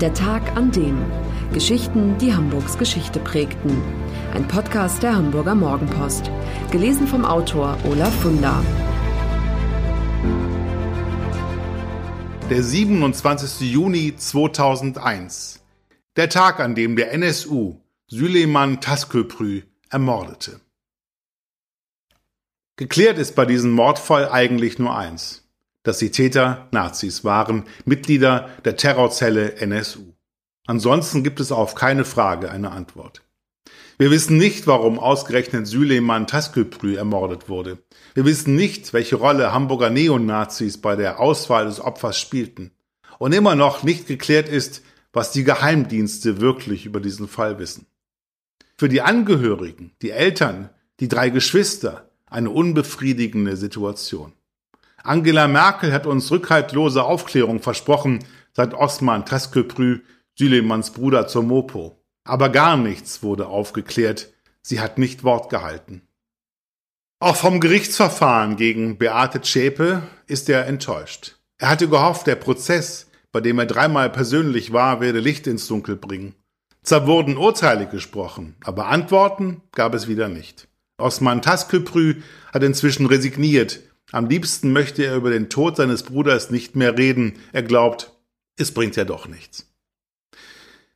Der Tag an dem. Geschichten, die Hamburgs Geschichte prägten. Ein Podcast der Hamburger Morgenpost. Gelesen vom Autor Olaf Funder. Der 27. Juni 2001. Der Tag, an dem der NSU Süleyman Tasköprü ermordete. Geklärt ist bei diesem Mordfall eigentlich nur eins dass die Täter Nazis waren, Mitglieder der Terrorzelle NSU. Ansonsten gibt es auf keine Frage eine Antwort. Wir wissen nicht, warum ausgerechnet Süleyman Tasköprü ermordet wurde. Wir wissen nicht, welche Rolle Hamburger Neonazis bei der Auswahl des Opfers spielten. Und immer noch nicht geklärt ist, was die Geheimdienste wirklich über diesen Fall wissen. Für die Angehörigen, die Eltern, die drei Geschwister eine unbefriedigende Situation. Angela Merkel hat uns rückhaltlose Aufklärung versprochen, sagt Osman Tasköprü, Süleymans Bruder zur Mopo. Aber gar nichts wurde aufgeklärt. Sie hat nicht Wort gehalten. Auch vom Gerichtsverfahren gegen Beate Zschäpe ist er enttäuscht. Er hatte gehofft, der Prozess, bei dem er dreimal persönlich war, werde Licht ins Dunkel bringen. Zwar wurden Urteile gesprochen, aber Antworten gab es wieder nicht. Osman Tasköprü hat inzwischen resigniert, am liebsten möchte er über den Tod seines Bruders nicht mehr reden. Er glaubt, es bringt ja doch nichts.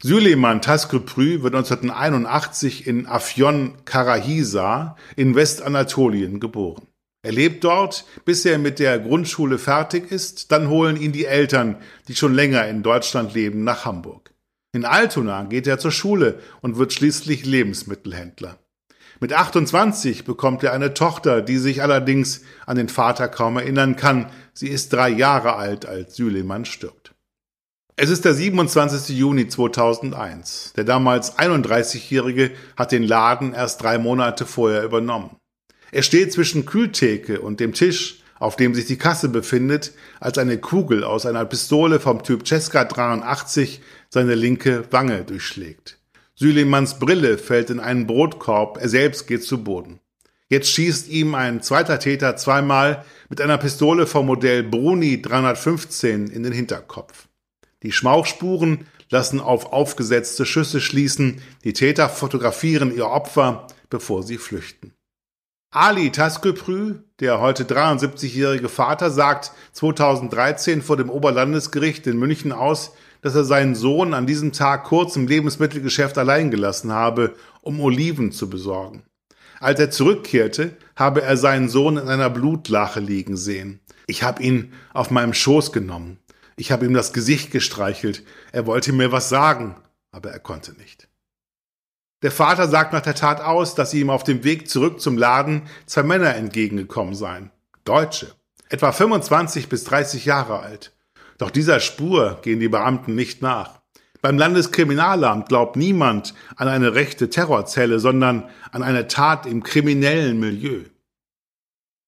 Süleyman Tasköprü wird 1981 in Afyon Karahisa in Westanatolien geboren. Er lebt dort, bis er mit der Grundschule fertig ist, dann holen ihn die Eltern, die schon länger in Deutschland leben, nach Hamburg. In Altona geht er zur Schule und wird schließlich Lebensmittelhändler. Mit 28 bekommt er eine Tochter, die sich allerdings an den Vater kaum erinnern kann. Sie ist drei Jahre alt, als Süleyman stirbt. Es ist der 27. Juni 2001. Der damals 31-Jährige hat den Laden erst drei Monate vorher übernommen. Er steht zwischen Kühltheke und dem Tisch, auf dem sich die Kasse befindet, als eine Kugel aus einer Pistole vom Typ Cesca 83 seine linke Wange durchschlägt. Süleymans Brille fällt in einen Brotkorb, er selbst geht zu Boden. Jetzt schießt ihm ein zweiter Täter zweimal mit einer Pistole vom Modell Bruni 315 in den Hinterkopf. Die Schmauchspuren lassen auf aufgesetzte Schüsse schließen, die Täter fotografieren ihr Opfer, bevor sie flüchten. Ali Tasköprü, der heute 73-jährige Vater, sagt 2013 vor dem Oberlandesgericht in München aus, dass er seinen Sohn an diesem Tag kurz im Lebensmittelgeschäft allein gelassen habe, um Oliven zu besorgen. Als er zurückkehrte, habe er seinen Sohn in einer Blutlache liegen sehen. Ich habe ihn auf meinem Schoß genommen. Ich habe ihm das Gesicht gestreichelt. Er wollte mir was sagen, aber er konnte nicht. Der Vater sagt nach der Tat aus, dass ihm auf dem Weg zurück zum Laden zwei Männer entgegengekommen seien. Deutsche. Etwa 25 bis 30 Jahre alt. Doch dieser Spur gehen die Beamten nicht nach. Beim Landeskriminalamt glaubt niemand an eine rechte Terrorzelle, sondern an eine Tat im kriminellen Milieu.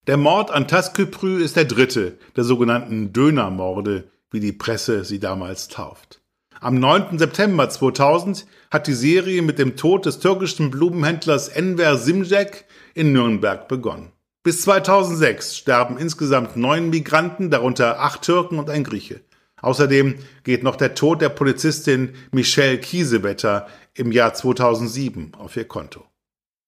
Der Mord an Tasköprü ist der dritte der sogenannten Dönermorde, wie die Presse sie damals tauft. Am 9. September 2000 hat die Serie mit dem Tod des türkischen Blumenhändlers Enver Simcek in Nürnberg begonnen. Bis 2006 sterben insgesamt neun Migranten, darunter acht Türken und ein Grieche. Außerdem geht noch der Tod der Polizistin Michelle Kiesewetter im Jahr 2007 auf ihr Konto.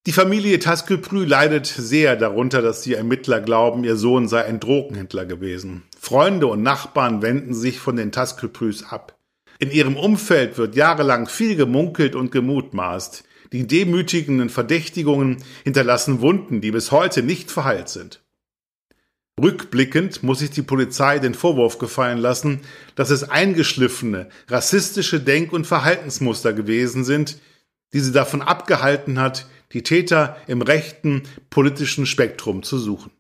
Die Familie Tasköprü leidet sehr darunter, dass die Ermittler glauben, ihr Sohn sei ein Drogenhändler gewesen. Freunde und Nachbarn wenden sich von den Tasköprüs ab. In ihrem Umfeld wird jahrelang viel gemunkelt und gemutmaßt. Die demütigenden Verdächtigungen hinterlassen Wunden, die bis heute nicht verheilt sind. Rückblickend muss sich die Polizei den Vorwurf gefallen lassen, dass es eingeschliffene, rassistische Denk- und Verhaltensmuster gewesen sind, die sie davon abgehalten hat, die Täter im rechten politischen Spektrum zu suchen.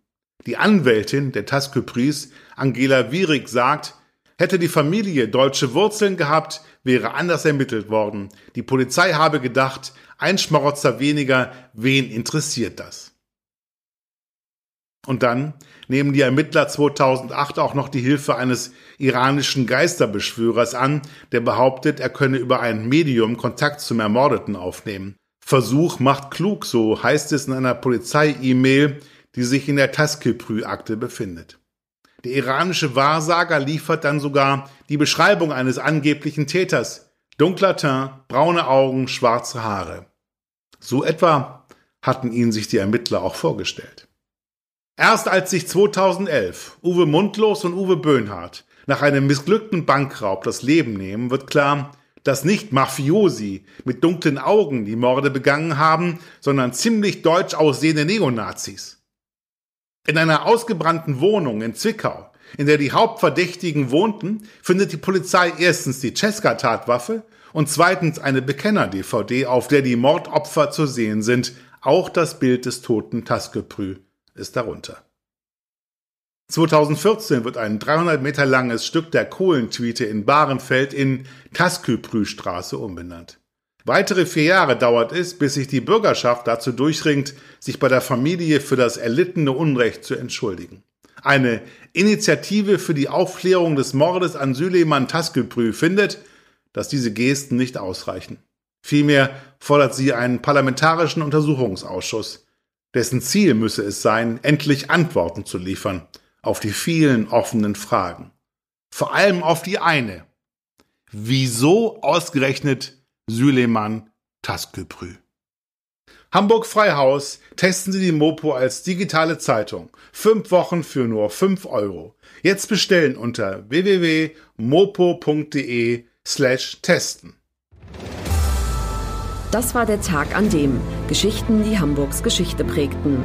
Die Anwältin der Tasköpris, Angela Wierig, sagt, hätte die Familie deutsche Wurzeln gehabt, wäre anders ermittelt worden. Die Polizei habe gedacht, ein Schmarotzer weniger, wen interessiert das? Und dann nehmen die Ermittler 2008 auch noch die Hilfe eines iranischen Geisterbeschwörers an, der behauptet, er könne über ein Medium Kontakt zum Ermordeten aufnehmen. Versuch macht klug, so heißt es in einer Polizei-E-Mail, die sich in der Taskilprü-Akte befindet. Der iranische Wahrsager liefert dann sogar die Beschreibung eines angeblichen Täters. Dunkler Teint, braune Augen, schwarze Haare. So etwa hatten ihn sich die Ermittler auch vorgestellt. Erst als sich 2011 Uwe Mundlos und Uwe Böhnhardt nach einem missglückten Bankraub das Leben nehmen, wird klar, dass nicht Mafiosi mit dunklen Augen die Morde begangen haben, sondern ziemlich deutsch aussehende Neonazis. In einer ausgebrannten Wohnung in Zwickau, in der die Hauptverdächtigen wohnten, findet die Polizei erstens die Cesca-Tatwaffe und zweitens eine Bekenner-DVD, auf der die Mordopfer zu sehen sind. Auch das Bild des toten Taskeprü ist darunter. 2014 wird ein 300 Meter langes Stück der Kohlentwiete in Bahrenfeld in Tasköprüstraße umbenannt. Weitere vier Jahre dauert es, bis sich die Bürgerschaft dazu durchringt, sich bei der Familie für das erlittene Unrecht zu entschuldigen. Eine Initiative für die Aufklärung des Mordes an Süleyman Tasköprü findet, dass diese Gesten nicht ausreichen. Vielmehr fordert sie einen parlamentarischen Untersuchungsausschuss. Dessen Ziel müsse es sein, endlich Antworten zu liefern auf die vielen offenen Fragen. Vor allem auf die eine. Wieso ausgerechnet Süleyman Tasköprü? Hamburg Freihaus testen Sie die Mopo als digitale Zeitung. Fünf Wochen für nur fünf Euro. Jetzt bestellen unter www.mopo.de slash testen. Das war der Tag an dem Geschichten, die Hamburgs Geschichte prägten.